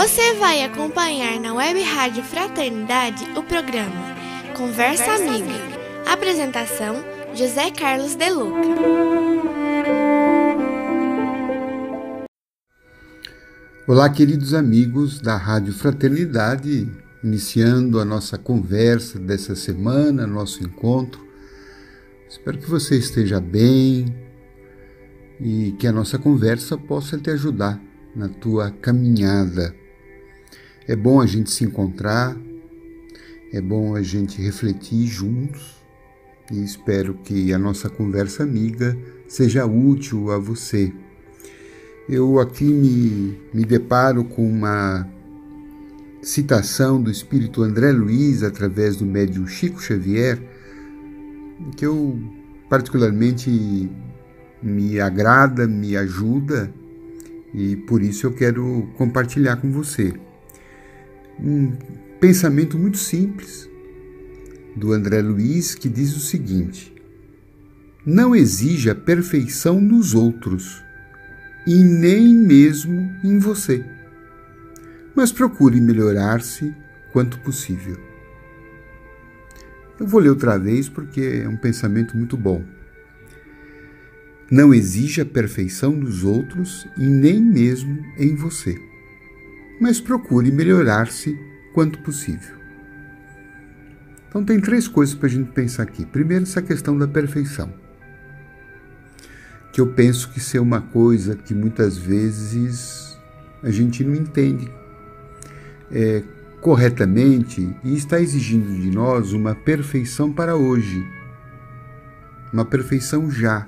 Você vai acompanhar na Web Rádio Fraternidade o programa Conversa, Conversa Amiga. Amiga. Apresentação: José Carlos De Luca. Olá, queridos amigos da Rádio Fraternidade, iniciando a nossa conversa dessa semana, nosso encontro. Espero que você esteja bem e que a nossa conversa possa te ajudar na tua caminhada. É bom a gente se encontrar, é bom a gente refletir juntos e espero que a nossa conversa amiga seja útil a você. Eu aqui me, me deparo com uma citação do espírito André Luiz através do médium Chico Xavier, que eu particularmente me agrada, me ajuda e por isso eu quero compartilhar com você. Um pensamento muito simples do André Luiz que diz o seguinte: Não exija perfeição nos outros e nem mesmo em você, mas procure melhorar-se quanto possível. Eu vou ler outra vez porque é um pensamento muito bom. Não exija perfeição dos outros e nem mesmo em você, mas procure melhorar-se quanto possível. Então, tem três coisas para a gente pensar aqui. Primeiro, essa questão da perfeição, que eu penso que ser uma coisa que muitas vezes a gente não entende é, corretamente e está exigindo de nós uma perfeição para hoje, uma perfeição já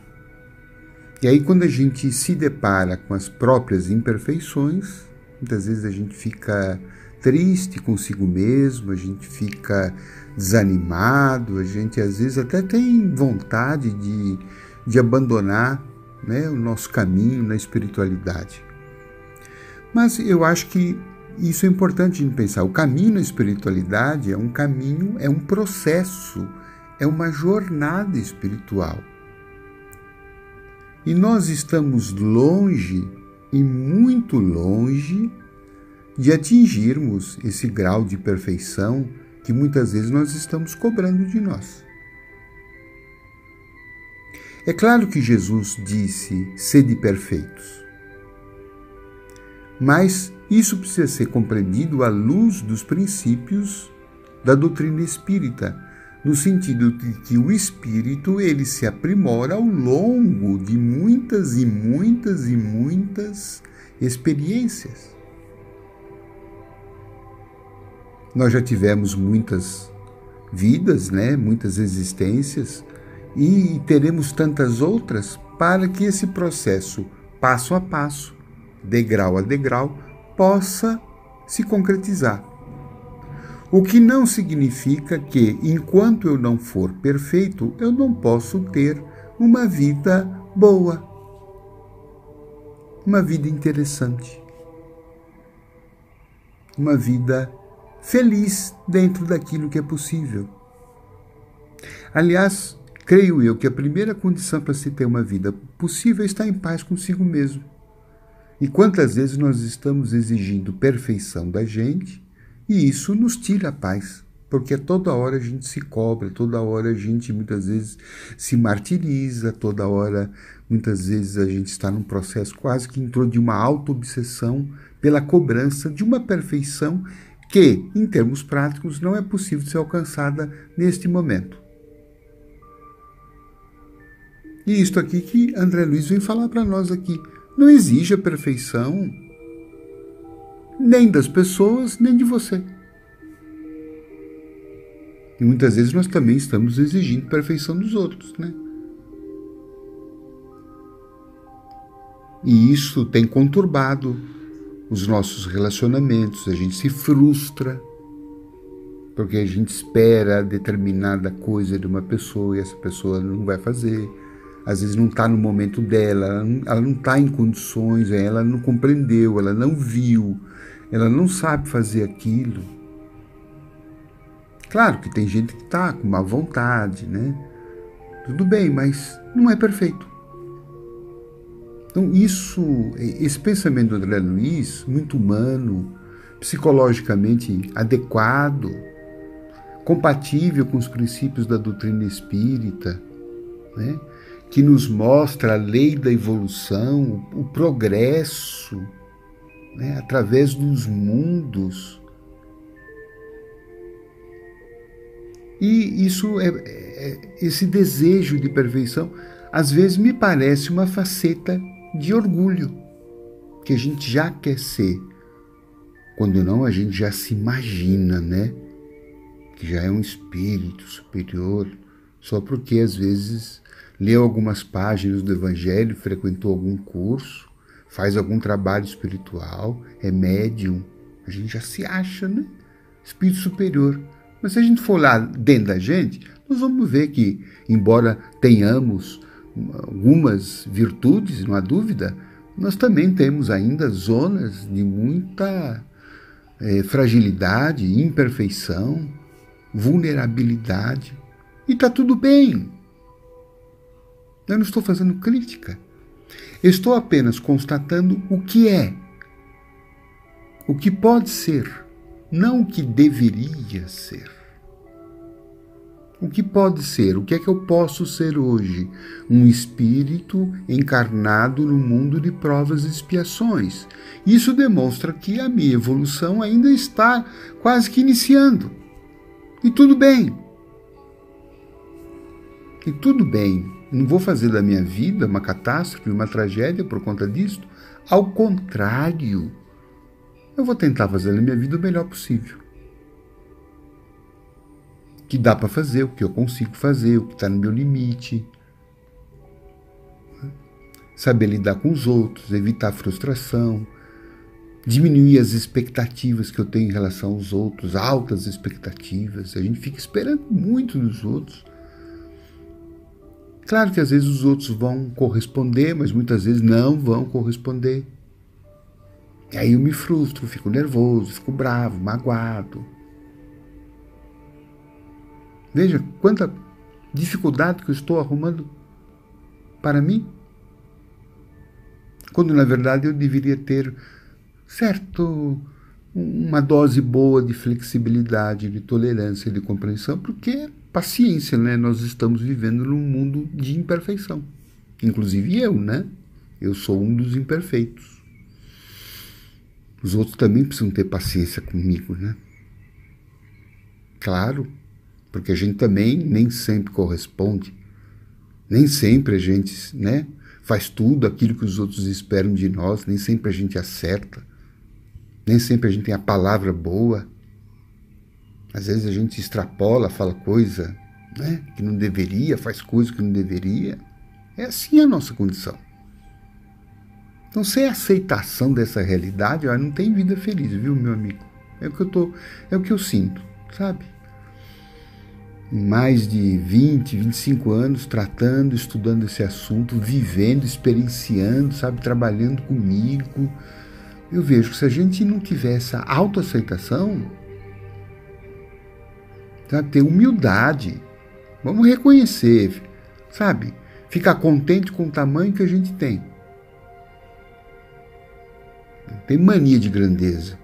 e aí, quando a gente se depara com as próprias imperfeições, muitas vezes a gente fica triste consigo mesmo, a gente fica desanimado, a gente às vezes até tem vontade de, de abandonar né, o nosso caminho na espiritualidade. Mas eu acho que isso é importante de pensar. O caminho na espiritualidade é um caminho, é um processo, é uma jornada espiritual. E nós estamos longe e muito longe de atingirmos esse grau de perfeição que muitas vezes nós estamos cobrando de nós. É claro que Jesus disse: sede perfeitos. Mas isso precisa ser compreendido à luz dos princípios da doutrina espírita no sentido de que o espírito ele se aprimora ao longo de muitas e muitas e muitas experiências. Nós já tivemos muitas vidas, né, muitas existências e teremos tantas outras para que esse processo passo a passo, degrau a degrau, possa se concretizar. O que não significa que, enquanto eu não for perfeito, eu não posso ter uma vida boa, uma vida interessante, uma vida feliz dentro daquilo que é possível. Aliás, creio eu que a primeira condição para se ter uma vida possível é estar em paz consigo mesmo. E quantas vezes nós estamos exigindo perfeição da gente e isso nos tira a paz, porque toda hora a gente se cobra, toda hora a gente muitas vezes se martiriza, toda hora muitas vezes a gente está num processo quase que entrou de uma auto-obsessão pela cobrança de uma perfeição que, em termos práticos, não é possível ser alcançada neste momento. E isto aqui que André Luiz vem falar para nós aqui. Não exige a perfeição nem das pessoas, nem de você. E muitas vezes nós também estamos exigindo perfeição dos outros, né? E isso tem conturbado os nossos relacionamentos, a gente se frustra porque a gente espera determinada coisa de uma pessoa e essa pessoa não vai fazer. Às vezes não está no momento dela, ela não está em condições, ela não compreendeu, ela não viu, ela não sabe fazer aquilo. Claro que tem gente que está com má vontade, né? Tudo bem, mas não é perfeito. Então, isso, esse pensamento do André Luiz, muito humano, psicologicamente adequado, compatível com os princípios da doutrina espírita, né? que nos mostra a lei da evolução, o progresso, né? através dos mundos. E isso é, é, esse desejo de perfeição, às vezes me parece uma faceta de orgulho, que a gente já quer ser. Quando não, a gente já se imagina, né? Que já é um espírito superior, só porque às vezes leu algumas páginas do Evangelho, frequentou algum curso, faz algum trabalho espiritual, é médium. A gente já se acha, né? Espírito superior. Mas se a gente for lá dentro da gente, nós vamos ver que, embora tenhamos algumas virtudes, não há dúvida, nós também temos ainda zonas de muita é, fragilidade, imperfeição, vulnerabilidade. E está tudo bem. Eu não estou fazendo crítica. Estou apenas constatando o que é, o que pode ser, não o que deveria ser. O que pode ser? O que é que eu posso ser hoje? Um espírito encarnado no mundo de provas e expiações. Isso demonstra que a minha evolução ainda está quase que iniciando. E tudo bem. E tudo bem. Não vou fazer da minha vida uma catástrofe, uma tragédia por conta disso. Ao contrário, eu vou tentar fazer da minha vida o melhor possível que dá para fazer, o que eu consigo fazer, o que está no meu limite. Saber lidar com os outros, evitar frustração, diminuir as expectativas que eu tenho em relação aos outros, altas expectativas. A gente fica esperando muito dos outros. Claro que às vezes os outros vão corresponder, mas muitas vezes não vão corresponder. E aí eu me frustro, fico nervoso, fico bravo, magoado. Veja quanta dificuldade que eu estou arrumando para mim. Quando na verdade eu deveria ter, certo, uma dose boa de flexibilidade, de tolerância, de compreensão, porque paciência, né? Nós estamos vivendo num mundo de imperfeição. Inclusive eu, né? Eu sou um dos imperfeitos. Os outros também precisam ter paciência comigo, né? Claro, porque a gente também nem sempre corresponde, nem sempre a gente né, faz tudo aquilo que os outros esperam de nós, nem sempre a gente acerta, nem sempre a gente tem a palavra boa. Às vezes a gente extrapola, fala coisa né, que não deveria, faz coisa que não deveria. É assim a nossa condição. Então, sem aceitação dessa realidade, ó, não tem vida feliz, viu, meu amigo? É o que eu tô, é o que eu sinto, sabe? Mais de 20, 25 anos tratando, estudando esse assunto, vivendo, experienciando, sabe, trabalhando comigo. Eu vejo que se a gente não tiver essa autoaceitação, sabe, ter humildade, vamos reconhecer, sabe, ficar contente com o tamanho que a gente tem. Tem mania de grandeza.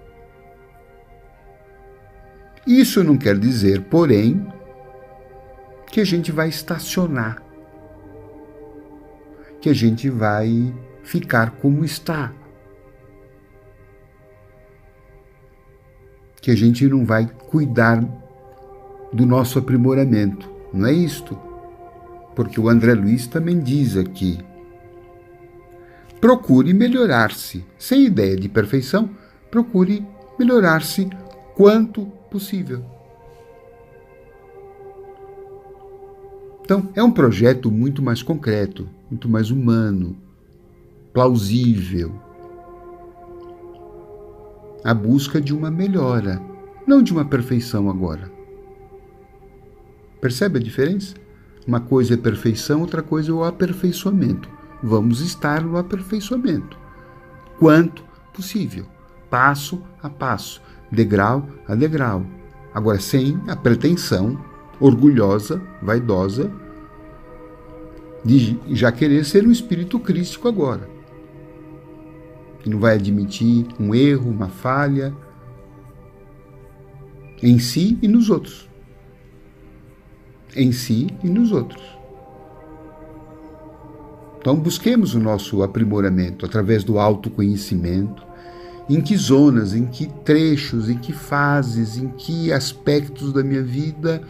Isso não quer dizer, porém, que a gente vai estacionar, que a gente vai ficar como está, que a gente não vai cuidar do nosso aprimoramento. Não é isto? Porque o André Luiz também diz aqui: procure melhorar-se, sem ideia de perfeição, procure melhorar-se quanto possível. Então, é um projeto muito mais concreto, muito mais humano, plausível. A busca de uma melhora, não de uma perfeição agora. Percebe a diferença? Uma coisa é perfeição, outra coisa é o aperfeiçoamento. Vamos estar no aperfeiçoamento. Quanto possível, passo a passo, degrau a degrau. Agora, sem a pretensão orgulhosa, vaidosa, de já querer ser um espírito crístico agora. Que não vai admitir um erro, uma falha, em si e nos outros. Em si e nos outros. Então, busquemos o nosso aprimoramento através do autoconhecimento. Em que zonas, em que trechos, em que fases, em que aspectos da minha vida,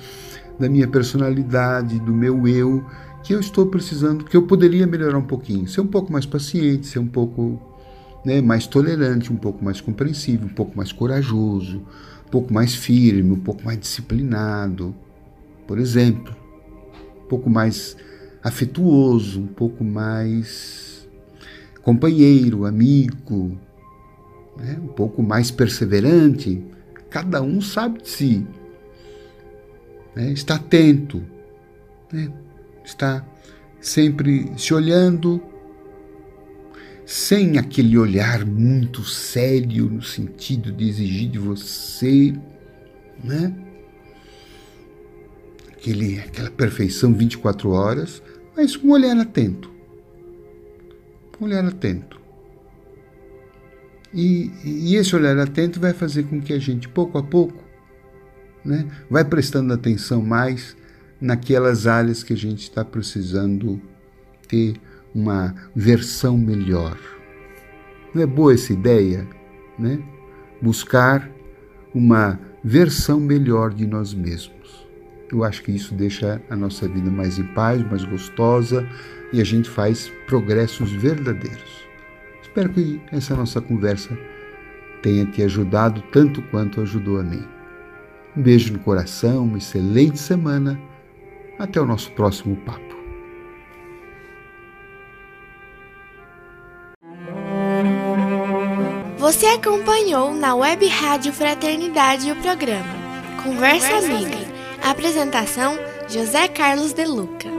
da minha personalidade, do meu eu, que eu estou precisando, que eu poderia melhorar um pouquinho, ser um pouco mais paciente, ser um pouco né, mais tolerante, um pouco mais compreensivo, um pouco mais corajoso, um pouco mais firme, um pouco mais disciplinado, por exemplo, um pouco mais afetuoso, um pouco mais companheiro, amigo, né, um pouco mais perseverante. Cada um sabe de si, né, está atento. Né, está sempre se olhando, sem aquele olhar muito sério no sentido de exigir de você, né? Aquele, aquela perfeição 24 horas, mas com um olhar atento. Um olhar atento. E, e esse olhar atento vai fazer com que a gente, pouco a pouco, né, vai prestando atenção mais naquelas áreas que a gente está precisando ter uma versão melhor. Não é boa essa ideia, né? Buscar uma versão melhor de nós mesmos. Eu acho que isso deixa a nossa vida mais em paz, mais gostosa e a gente faz progressos verdadeiros. Espero que essa nossa conversa tenha te ajudado tanto quanto ajudou a mim. Um beijo no coração, uma excelente semana até o nosso próximo papo. Você acompanhou na Web Rádio Fraternidade o programa Conversa Amiga. Apresentação: José Carlos De Luca.